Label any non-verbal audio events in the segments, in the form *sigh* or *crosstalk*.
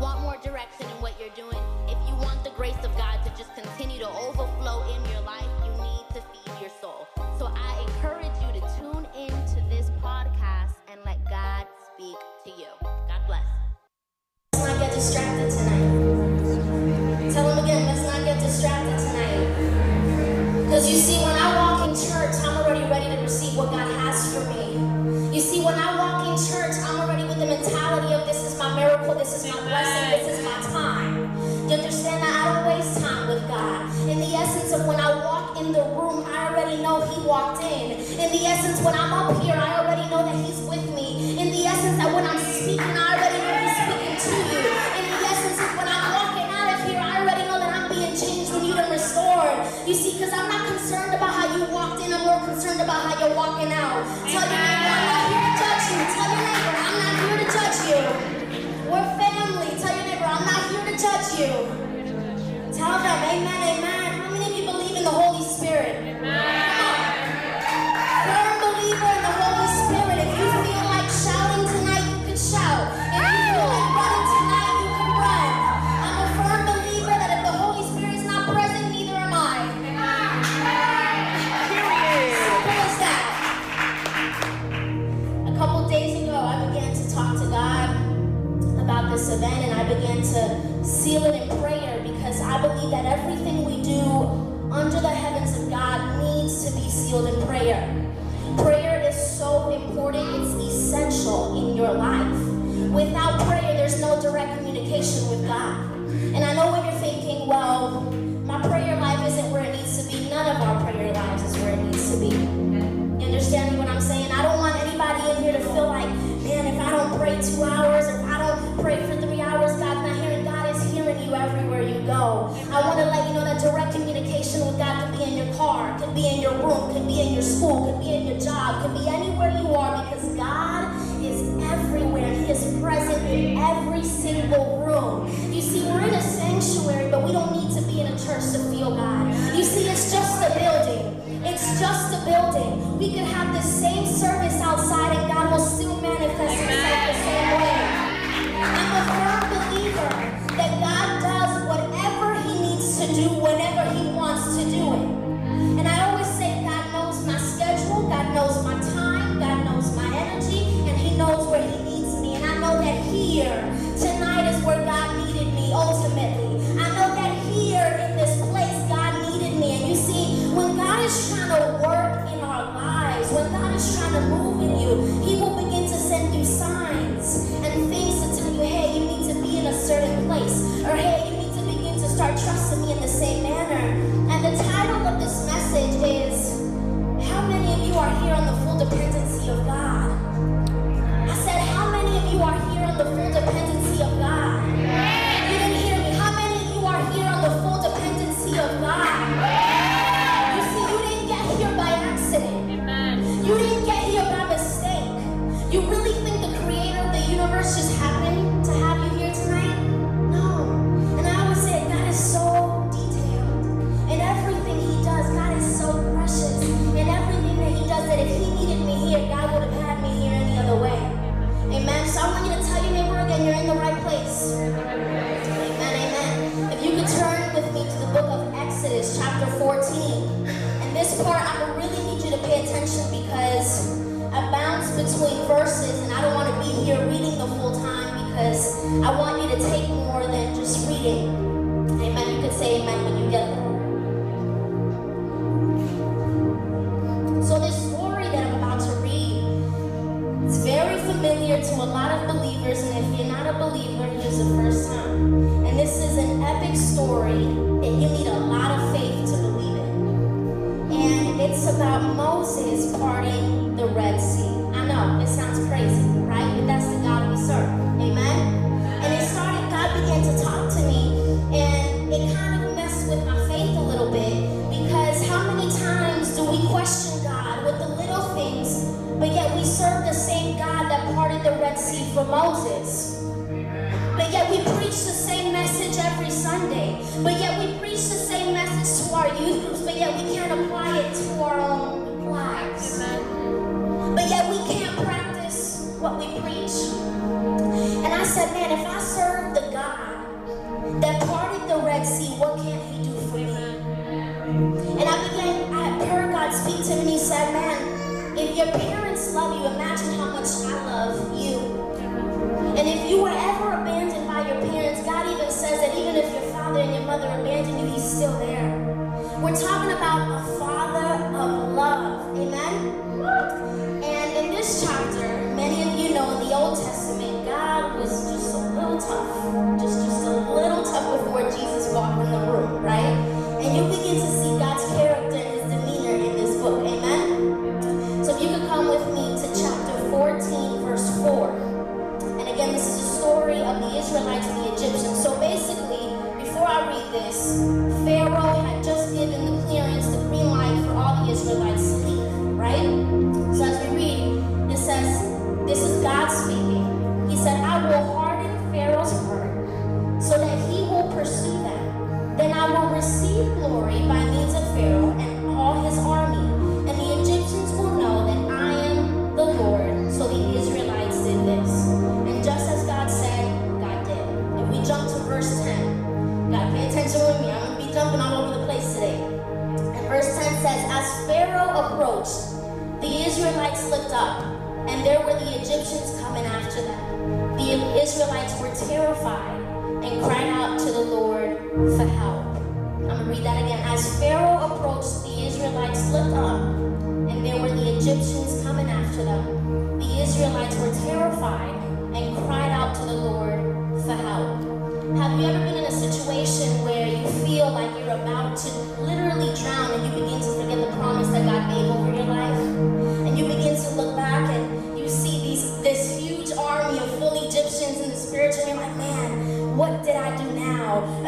want more direction in what you're doing, if you want the grace of God to just continue to overflow in your life, you need to feed your soul. So I encourage you to tune in to this podcast and let God speak to you. God bless. Let's not get distracted tonight. Tell him again, let's not get distracted tonight. Because you see, when I This is my blessing. This is my time. You understand that I don't waste time with God. In the essence of when I walk in the room, I already know He walked in. In the essence, when I'm up here, I already know that He's with me. In the essence, that when I'm speaking, I already know He's speaking to you. In the essence, when I'm walking out of here, I already know that I'm being changed, renewed, and restored. You see, because I'm not concerned about how you walked in, I'm more concerned about how you're walking out. Tell your neighbor, I'm not here to judge you. Tell your you. Tell them, amen, amen. How many of you believe in the Holy Spirit? familiar to a lot of believers, and if you're not a believer, it is the first time. And this is an epic story, and you need a lot of faith to believe it. And it's about Moses parting the Red Sea. I know, it sounds crazy, right? But that's the God we serve. Amen? for Moses.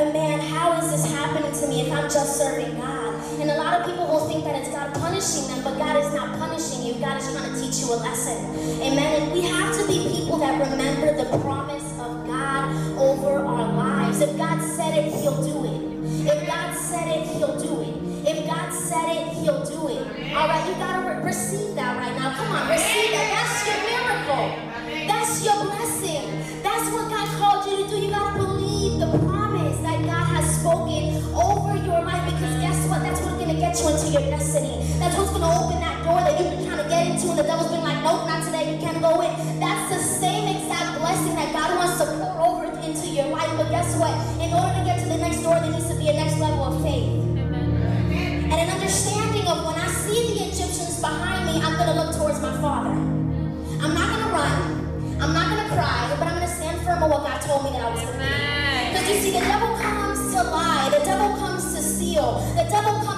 but man, how is this happening to me if I'm just serving God? And a lot of people will think that it's God punishing them, but God is not punishing you. God is trying to teach you a lesson. Amen. And we have to be people that remember the promise of God over our lives. If God said it, he'll do it. If God said it, he'll do it. If God said it, he'll do it. All right, you got to re receive that right now. Come on, receive that. That's your your life because guess what? That's what's going to get you into your destiny. That's what's going to open that door that you've been trying to get into and the devil's been like, nope, not today, you can't go in. That's the same exact blessing that God wants to pour over into your life. But guess what? In order to get to the next door, there needs to be a next level of faith. And an understanding of when I see the Egyptians behind me, I'm going to look towards my father. I'm not going to run. I'm not going to cry, but I'm going to stand firm on what God told me that I was going to do. Because you see, the devil comes to lie. The devil comes 有，那加多。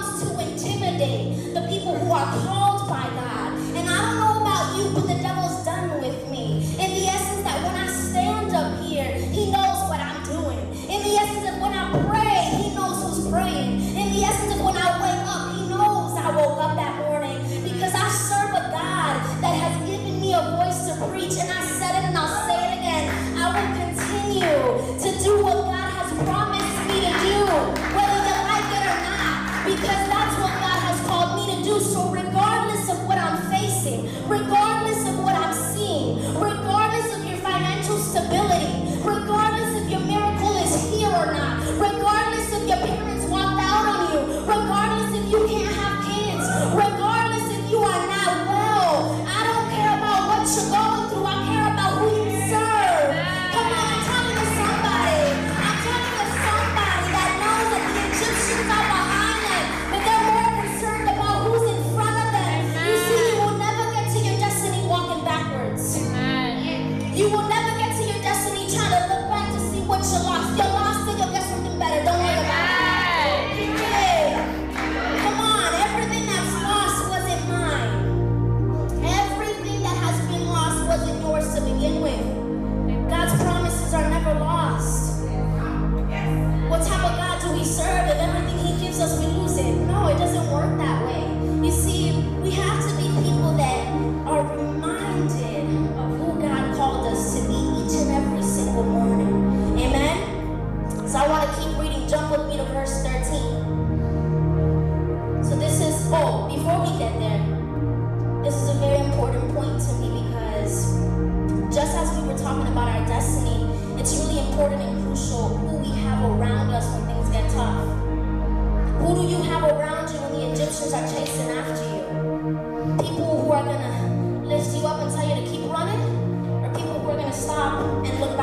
get there. This is a very important point to me because just as we were talking about our destiny, it's really important and crucial who we have around us when things get tough. Who do you have around you when the Egyptians are chasing after you? People who are gonna lift you up and tell you to keep running, or people who are gonna stop and look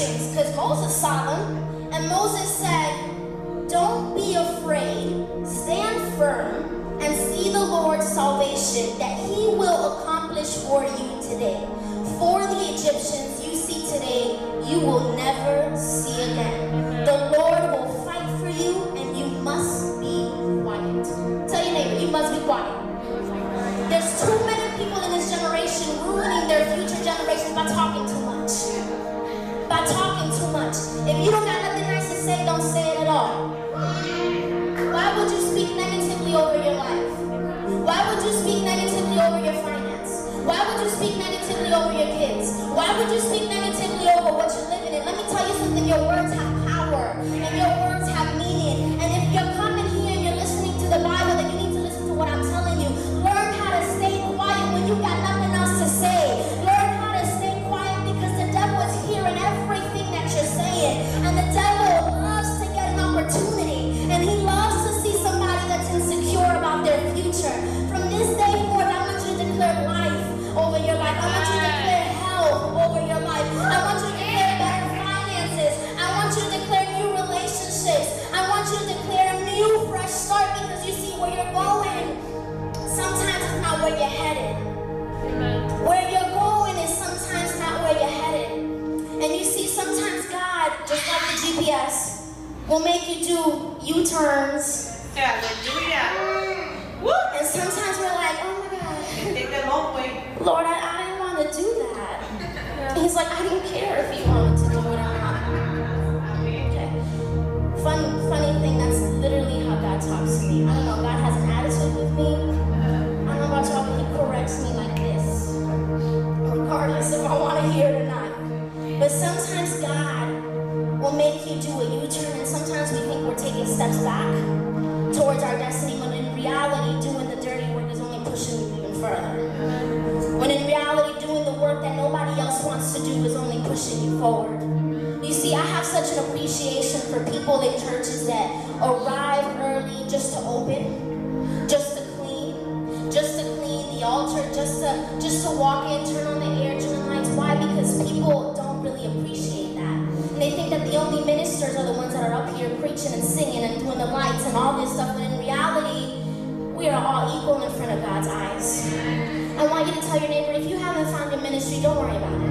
Egyptians because Moses saw them. And Moses said, Don't be afraid. Stand firm and see the Lord's salvation that he will accomplish for you today. For the Egyptians you see today, you will never see again. The Lord will fight for you and you must be quiet. Tell your neighbor, you must be quiet. There's too many people in this generation ruining their future generations by talking. By If you don't got nothing nice to say, don't say it at all. Why would you speak negatively over your life? Why would you speak negatively over your finance? Why would you speak negatively over your kids? Why would you speak negatively will make you do U-turns. Hallelujah. Woo! And sometimes we're like, oh my God, Take the long way. Lord, I, I didn't want to do that. He's like, I don't care if you wanted to do it or not. Okay. Fun, funny thing, that's literally how God talks to me. I don't know, God has an attitude with me. I don't know about y'all, but he corrects me like steps back towards our destiny, when in reality, doing the dirty work is only pushing you even further. When in reality, doing the work that nobody else wants to do is only pushing you forward. You see, I have such an appreciation for people in churches that arrive early just to open, just to clean, just to clean the altar, just to just to walk in, turn on the air, turn the lights. Why? Because people don't really appreciate that. Think that the only ministers are the ones that are up here preaching and singing and doing the lights and all this stuff. But in reality, we are all equal in front of God's eyes. I want you to tell your neighbor if you haven't found your ministry, don't worry about it.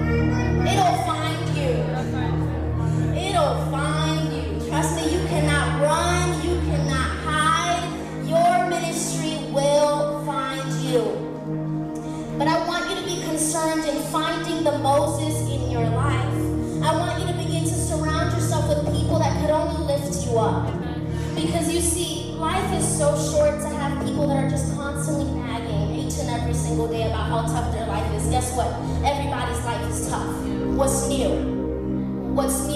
Because you see, life is so short to have people that are just constantly nagging each and every single day about how tough their life is. Guess what? Everybody's life is tough. What's new? What's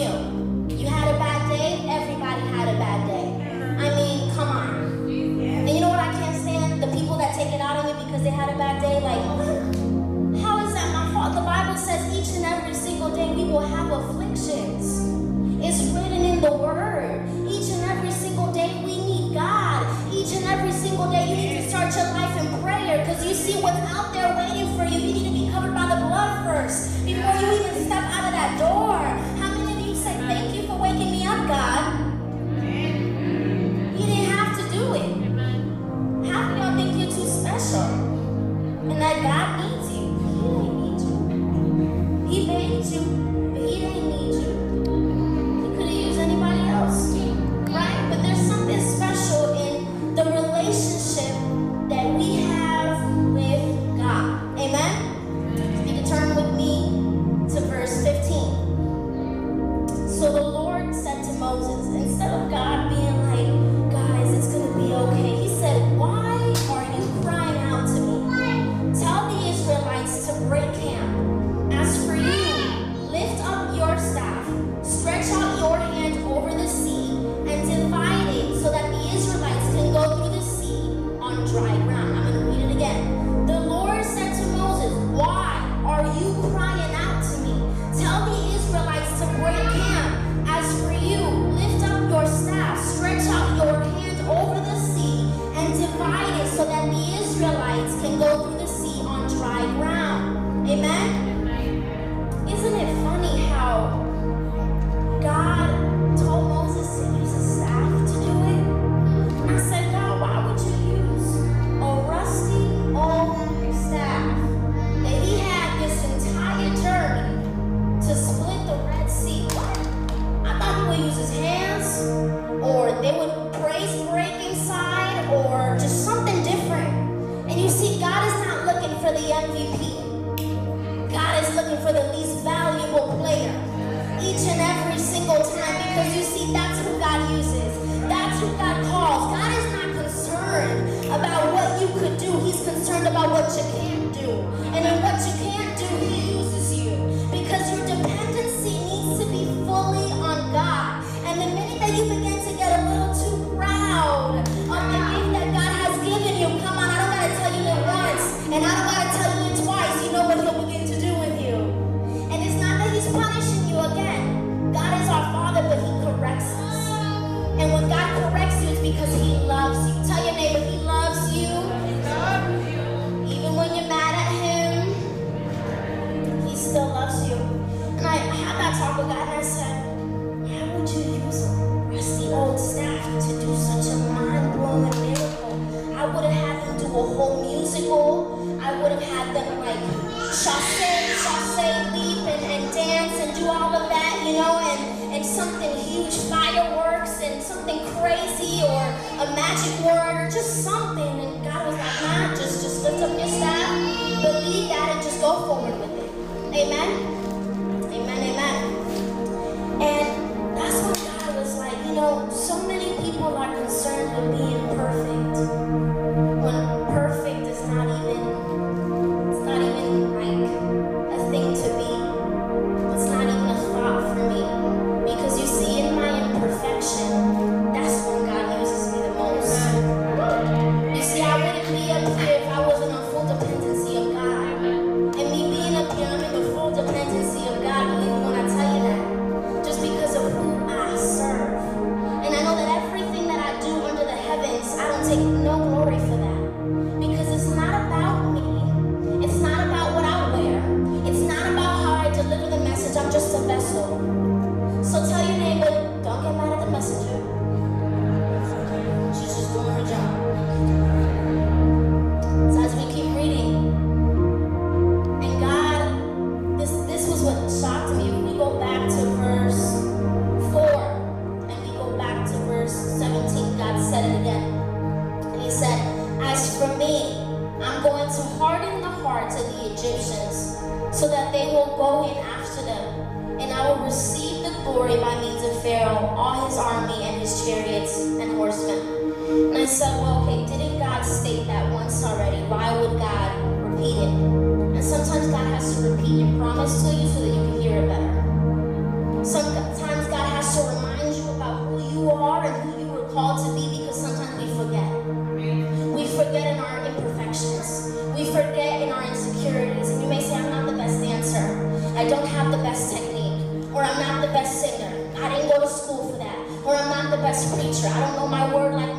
nature. I don't know my word like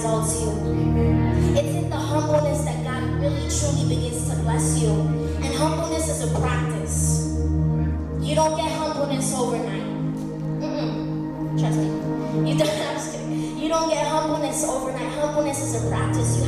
exalts you. It's in the humbleness that God really truly begins to bless you. And humbleness is a practice. You don't get humbleness overnight. Mm -mm. Trust me. You don't, *laughs* you don't get humbleness overnight. Humbleness is a practice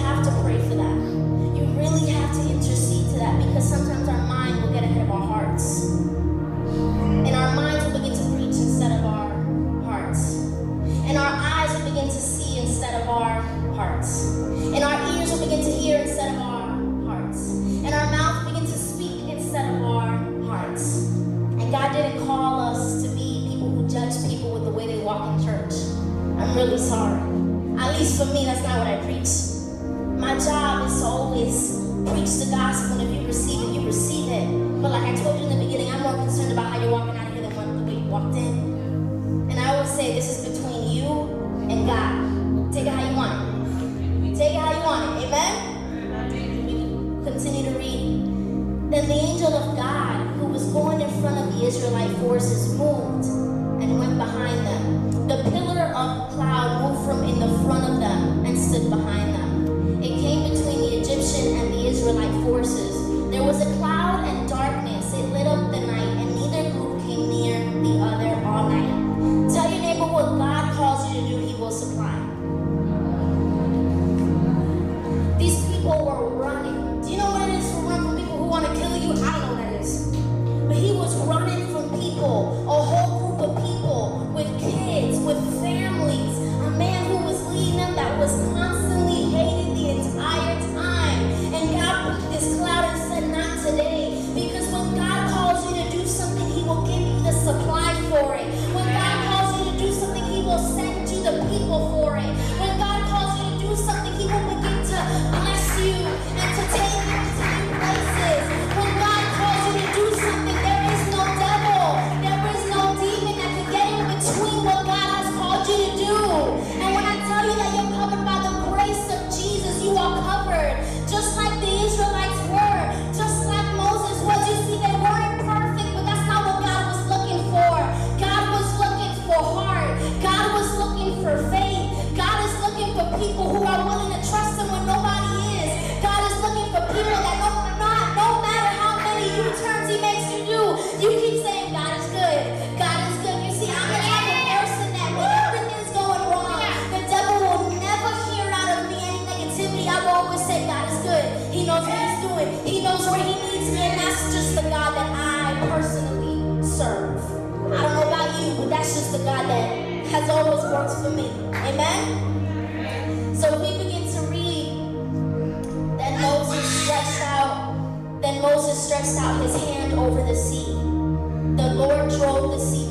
preach the gospel, and if you receive it, you receive it. But like I told you in the beginning, I'm more concerned about how you're walking out of here than what, the way you walked in. And I always say this is between you and God. Take it how you want. the worked for me. Amen? So we begin to read that Moses stretched out, then Moses stretched out his hand over the sea. The Lord drove the sea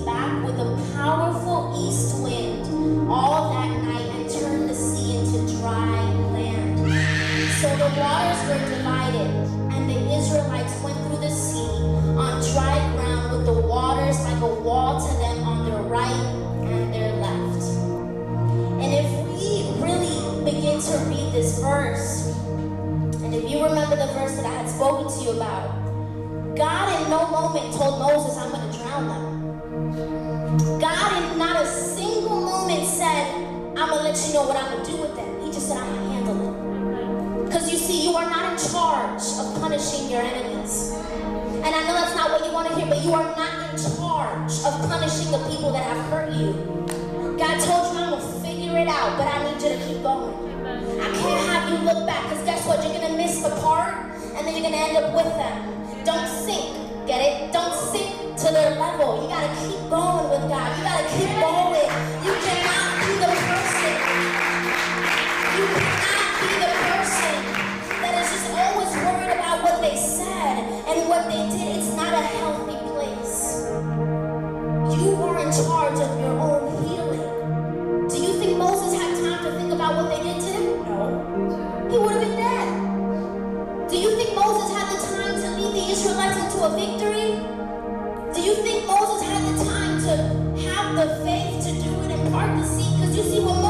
verse, and if you remember the verse that I had spoken to you about, God in no moment told Moses, I'm going to drown them. God in not a single moment said, I'm going to let you know what I'm going to do with them. He just said, I'm going to handle it. Because you see, you are not in charge of punishing your enemies. And I know that's not what you want to hear, but you are not in charge of punishing the people that have hurt you. God told you, I'm going to figure it out, but I need you to keep going. You look back, because guess what? You're to miss the part, and then you're to end up with them. Don't sink. Get it? Don't sink to their level. You gotta keep going with God. You gotta keep going. You cannot be the person. You cannot be the person that is just always worried about what they said and what they did. It's not a healthy Israelites into a victory? Do you think Moses had the time to have the faith to do it and part the sea? Because you see, what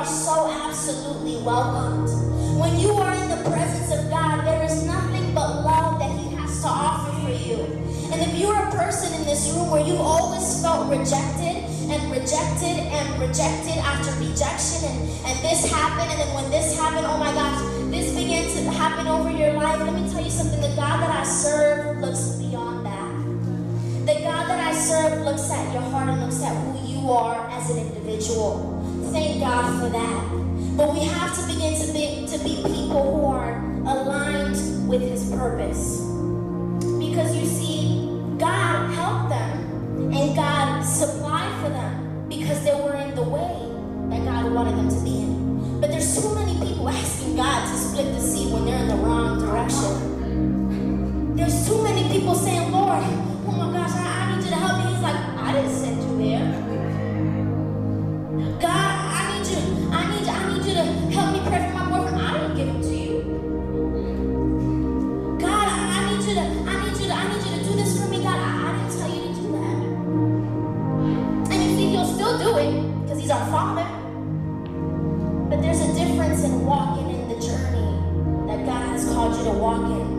are so absolutely welcomed. When you are in the presence of God, there is nothing but love that He has to offer for you. And if you're a person in this room where you've always felt rejected and rejected and rejected after rejection, and, and this happened, and then when this happened, oh my gosh, this began to happen over your life, let me tell you something the God that I serve looks beyond that. The God that I serve looks at your heart and looks at who you are as an individual. Thank God for that. But we have to begin to be to be people who are aligned with His purpose. Because you see, God helped walking.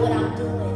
what I'm doing.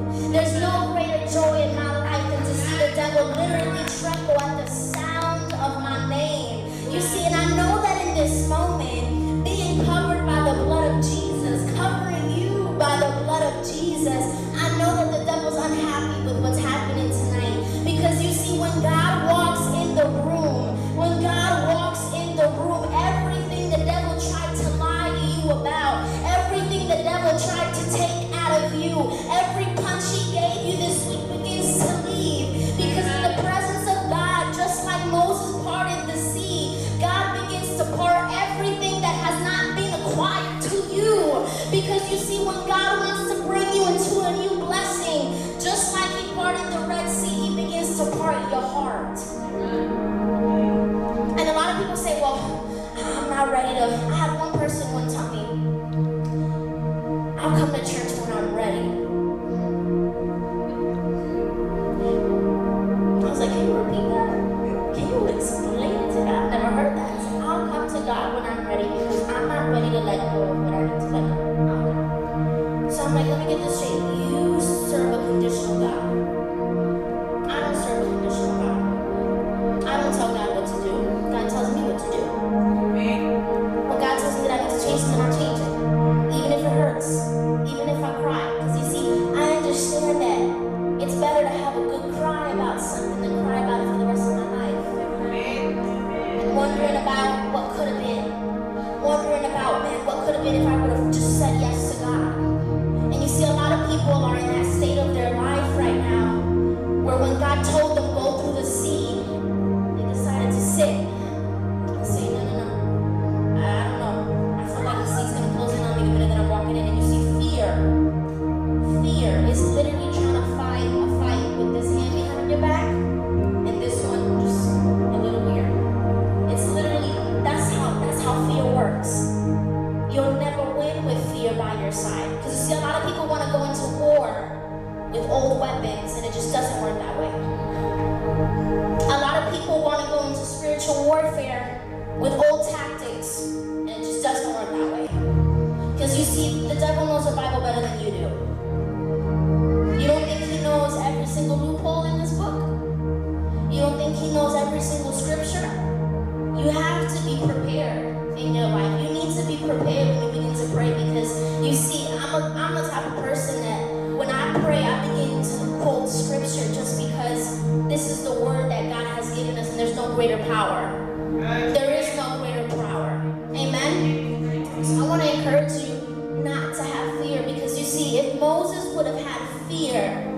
greater power. There is no greater power. Amen? So I want to encourage you not to have fear because you see, if Moses would have had fear,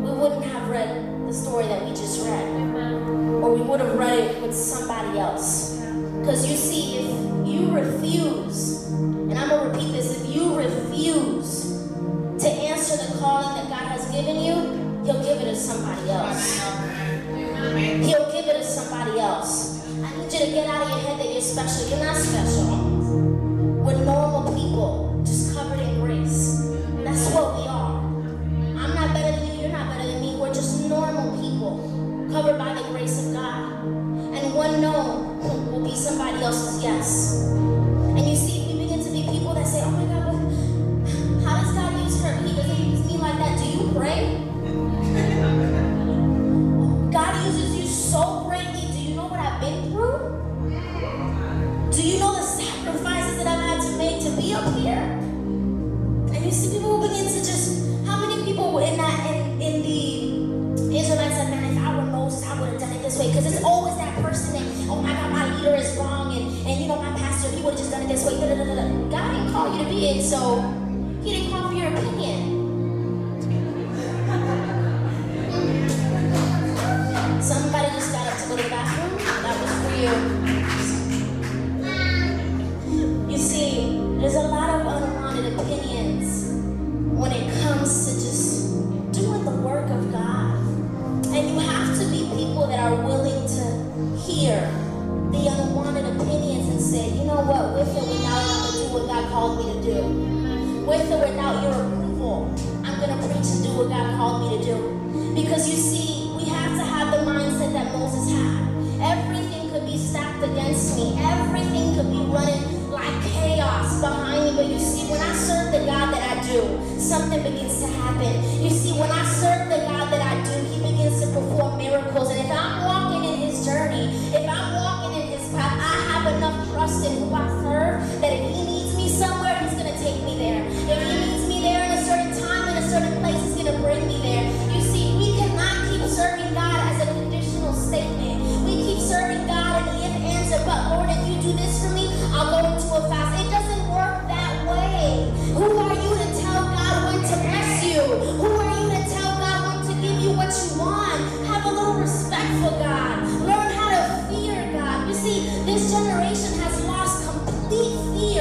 we wouldn't have read the story that we just read. Or we would have read it with somebody else. Because you see, if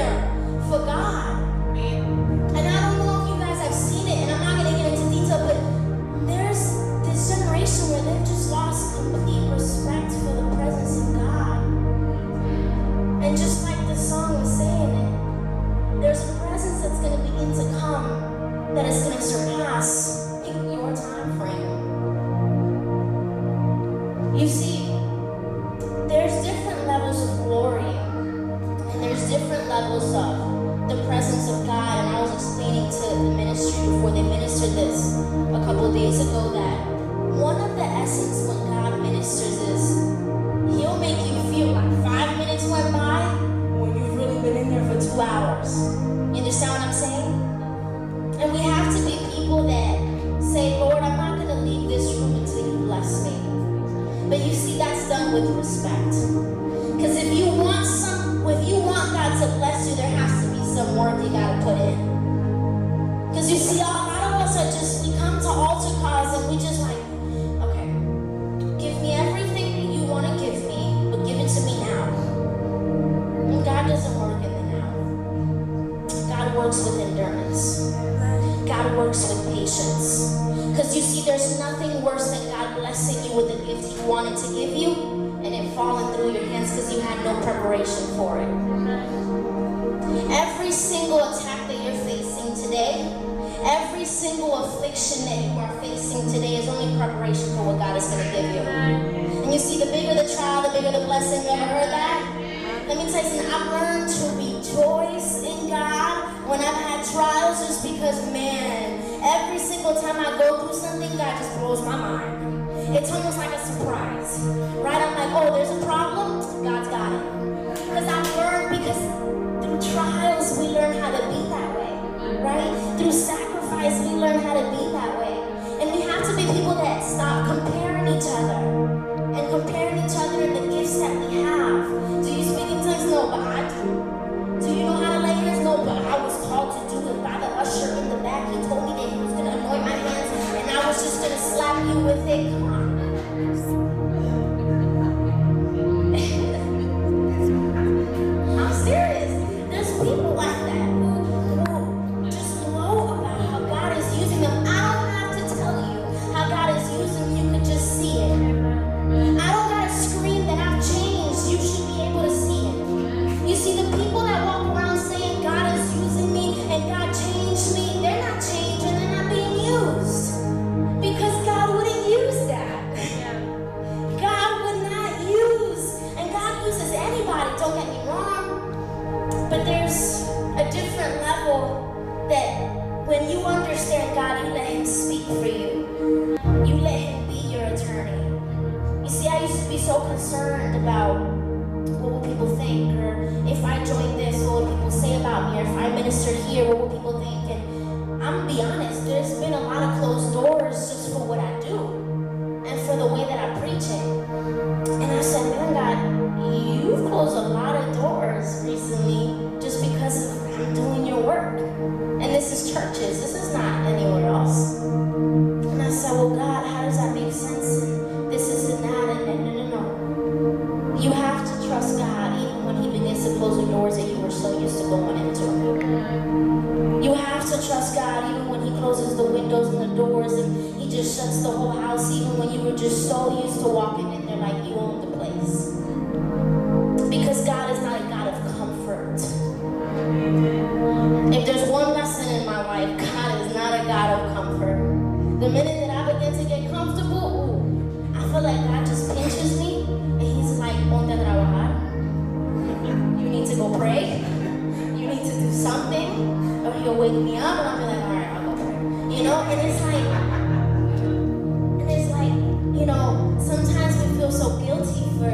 fear for God. And I don't know if you guys have seen it, and I'm not going to get into detail, but there's this generation where they've just lost completely. and it falling through your hands because you had no preparation for it. Every single attack that you're facing today, every single affliction that you are facing today is only preparation for what God is going to give you. And you see, the bigger the trial, the bigger the blessing. You ever heard that? Let me tell you something. I've learned to rejoice in God when I've had trials just because, man, every single time I go through something, God just blows my mind. It's almost like a surprise, right? I'm like, oh, there's a problem? God's got it. Because I've learned, because through trials, we learn how to be that way, right? Through sacrifice, we learn how to be that way. And we have to be people that stop comparing each other and comparing each other and the gifts that we have. Do you speak in tongues? No, but I do. Do you know how to lay hands? No, but I was called to do it by the usher in the back. He told me was just gonna slap you with it. Come on. to do something, or he'll wake me up, and I'll be like, all right, I'll go there. You know, and it's like, and it's like, you know, sometimes we feel so guilty for,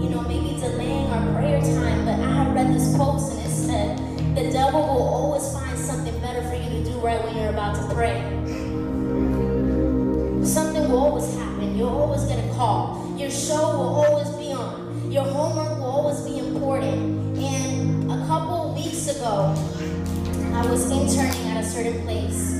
you know, maybe delaying our prayer time. But I have read this post, and it said, the devil will always find something better for you to do right when you're about to pray. Something will always happen. You'll always get a call. Your show will always be on. Your homework I was interning at a certain place,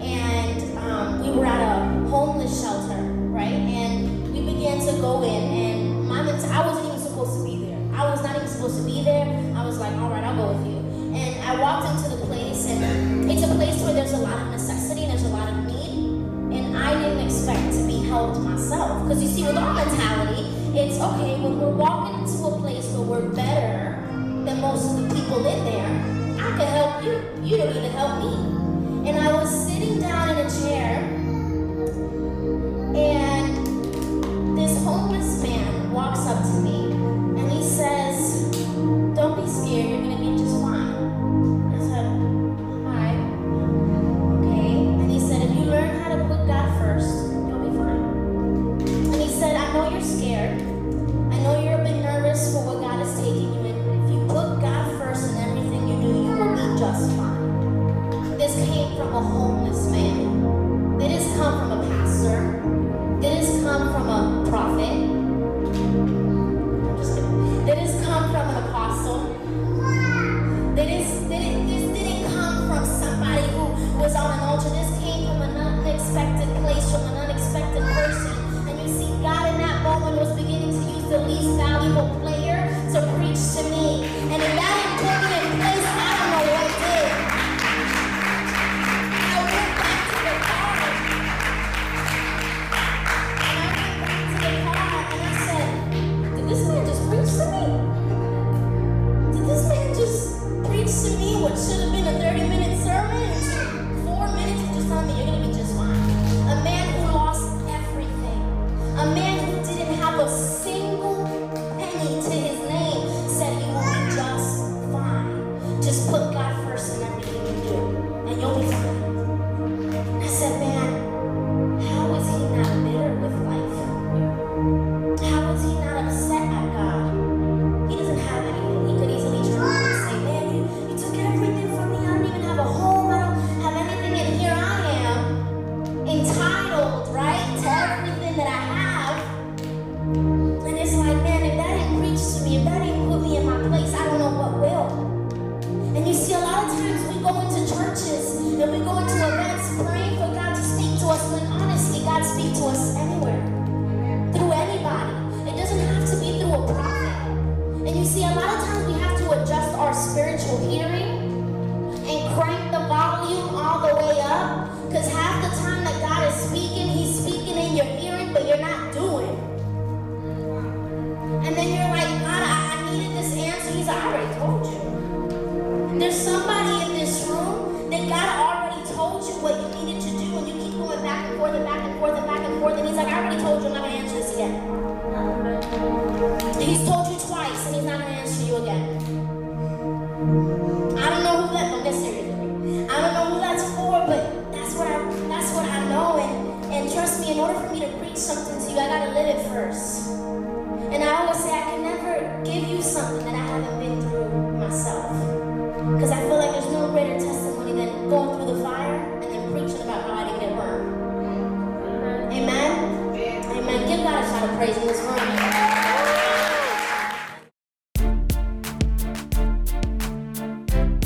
and um, we were at a homeless shelter, right? And we began to go in, and my I wasn't even supposed to be there. I was not even supposed to be there. I was like, all right, I'll go with you. And I walked into the place, and it's a place where there's a lot of necessity, and there's a lot of need, and I didn't expect to be helped myself. Because you see, with our mentality, it's okay, when we're walking into a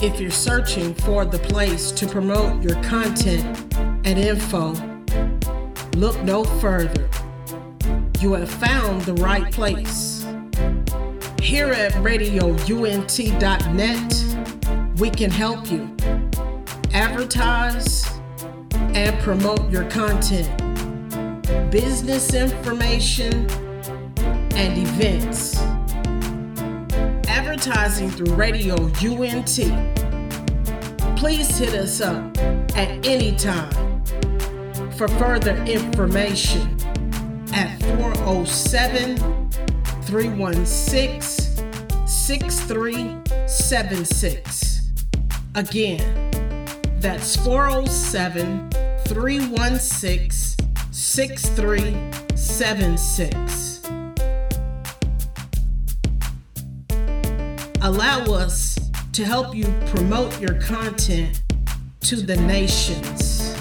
If you're searching for the place to promote your content and info, look no further. You have found the right place. Here at radiount.net, we can help you advertise and promote your content, business information, and events. Advertising through Radio UNT. Please hit us up at any time for further information at 407 316 6376. Again, that's 407 316 6376. Allow us to help you promote your content to the nations.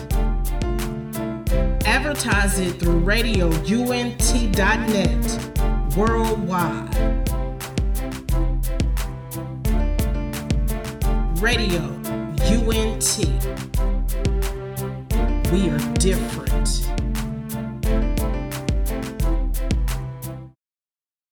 Advertise it through radiount.net worldwide. Radio UNT. We are different.